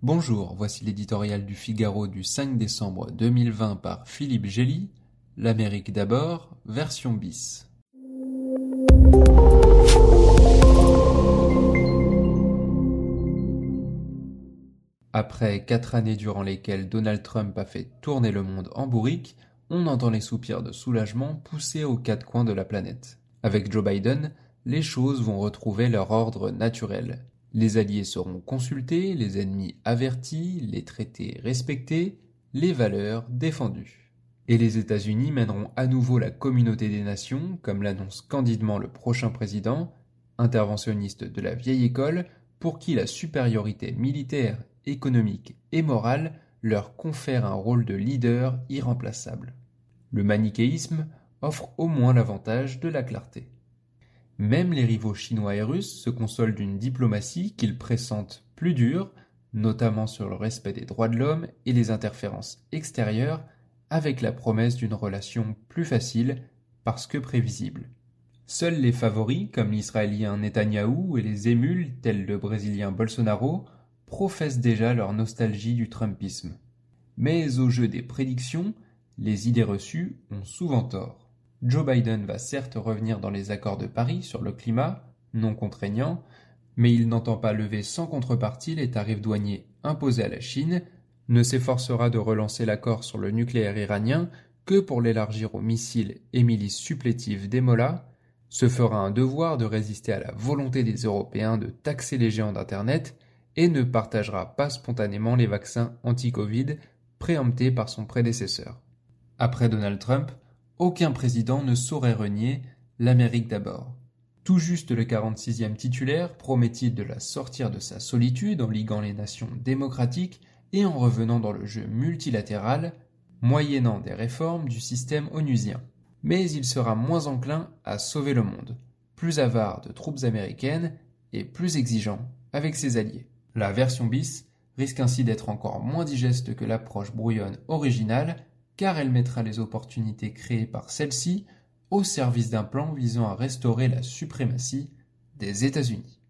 Bonjour, voici l'éditorial du Figaro du 5 décembre 2020 par Philippe Gély, L'Amérique d'abord, version bis. Après quatre années durant lesquelles Donald Trump a fait tourner le monde en bourrique, on entend les soupirs de soulagement pousser aux quatre coins de la planète. Avec Joe Biden, les choses vont retrouver leur ordre naturel. Les alliés seront consultés, les ennemis avertis, les traités respectés, les valeurs défendues. Et les États-Unis mèneront à nouveau la communauté des nations, comme l'annonce candidement le prochain président, interventionniste de la vieille école, pour qui la supériorité militaire, économique et morale leur confère un rôle de leader irremplaçable. Le manichéisme offre au moins l'avantage de la clarté. Même les rivaux chinois et russes se consolent d'une diplomatie qu'ils pressentent plus dure, notamment sur le respect des droits de l'homme et les interférences extérieures, avec la promesse d'une relation plus facile parce que prévisible. Seuls les favoris, comme l'Israélien Netanyahou et les émules, tels le Brésilien Bolsonaro, professent déjà leur nostalgie du Trumpisme. Mais au jeu des prédictions, les idées reçues ont souvent tort. Joe Biden va certes revenir dans les accords de Paris sur le climat, non contraignants, mais il n'entend pas lever sans contrepartie les tarifs douaniers imposés à la Chine, ne s'efforcera de relancer l'accord sur le nucléaire iranien que pour l'élargir aux missiles et milices supplétives des se fera un devoir de résister à la volonté des Européens de taxer les géants d'Internet et ne partagera pas spontanément les vaccins anti-Covid préemptés par son prédécesseur. Après Donald Trump, aucun président ne saurait renier l'Amérique d'abord. Tout juste le 46e titulaire promet-il de la sortir de sa solitude en liguant les nations démocratiques et en revenant dans le jeu multilatéral, moyennant des réformes du système onusien. Mais il sera moins enclin à sauver le monde, plus avare de troupes américaines et plus exigeant avec ses alliés. La version bis risque ainsi d'être encore moins digeste que l'approche brouillonne originale car elle mettra les opportunités créées par celle-ci au service d'un plan visant à restaurer la suprématie des États-Unis.